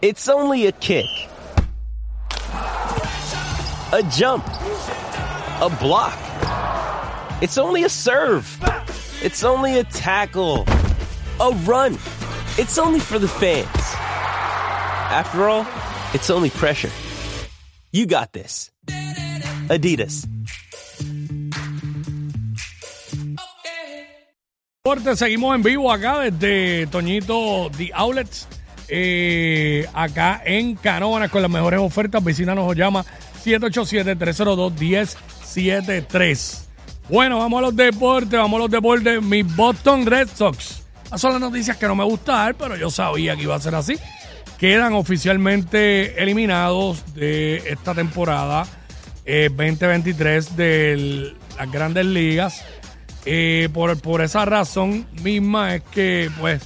It's only a kick. A jump. A block. It's only a serve. It's only a tackle. A run. It's only for the fans. After all, it's only pressure. You got this. Adidas. Seguimos en vivo acá desde Toñito The Outlets, eh, acá en Canóvanas con las mejores ofertas. Vecina nos llama 787-302-1073. Bueno, vamos a los deportes, vamos a los deportes. Mi Boston Red Sox. Esas son las noticias que no me gusta pero yo sabía que iba a ser así. Quedan oficialmente eliminados de esta temporada eh, 2023 de las grandes ligas. Eh, por, por esa razón misma es que pues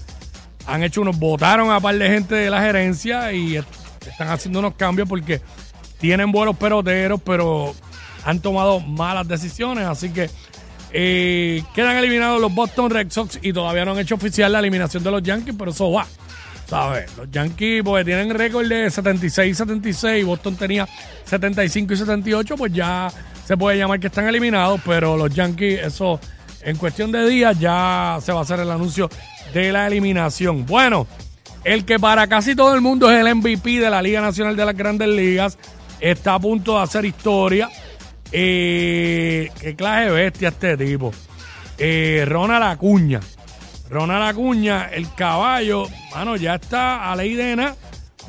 han hecho unos, votaron a par de gente de la gerencia y est- están haciendo unos cambios porque tienen buenos peloteros, pero han tomado malas decisiones, así que eh, quedan eliminados los Boston Red Sox y todavía no han hecho oficial la eliminación de los Yankees, pero eso va. ¿Sabes? Los Yankees pues tienen récord de 76 76, Boston tenía 75 y 78, pues ya se puede llamar que están eliminados, pero los Yankees, eso en cuestión de días ya se va a hacer el anuncio de la eliminación. Bueno, el que para casi todo el mundo es el MVP de la Liga Nacional de las Grandes Ligas, está a punto de hacer historia. Eh, qué clase de bestia este tipo. Eh, Ronald Acuña. Ronald Acuña, el caballo, mano, ya está a ley de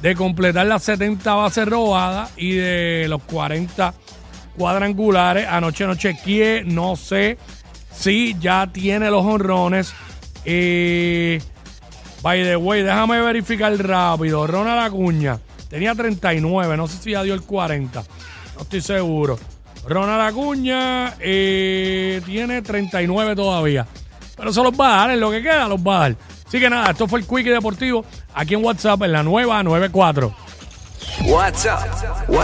de completar las 70 bases robadas y de los 40 cuadrangulares. Anoche no chequeé, no sé si ya tiene los honrones. Eh, by the way, déjame verificar rápido. Ronald Acuña tenía 39, no sé si ya dio el 40. No estoy seguro. Ronald Acuña eh, tiene 39 todavía. Pero se los va a dar, en lo que queda los va a dar. Así que nada, esto fue el Quickie Deportivo aquí en WhatsApp en la nueva 94. WhatsApp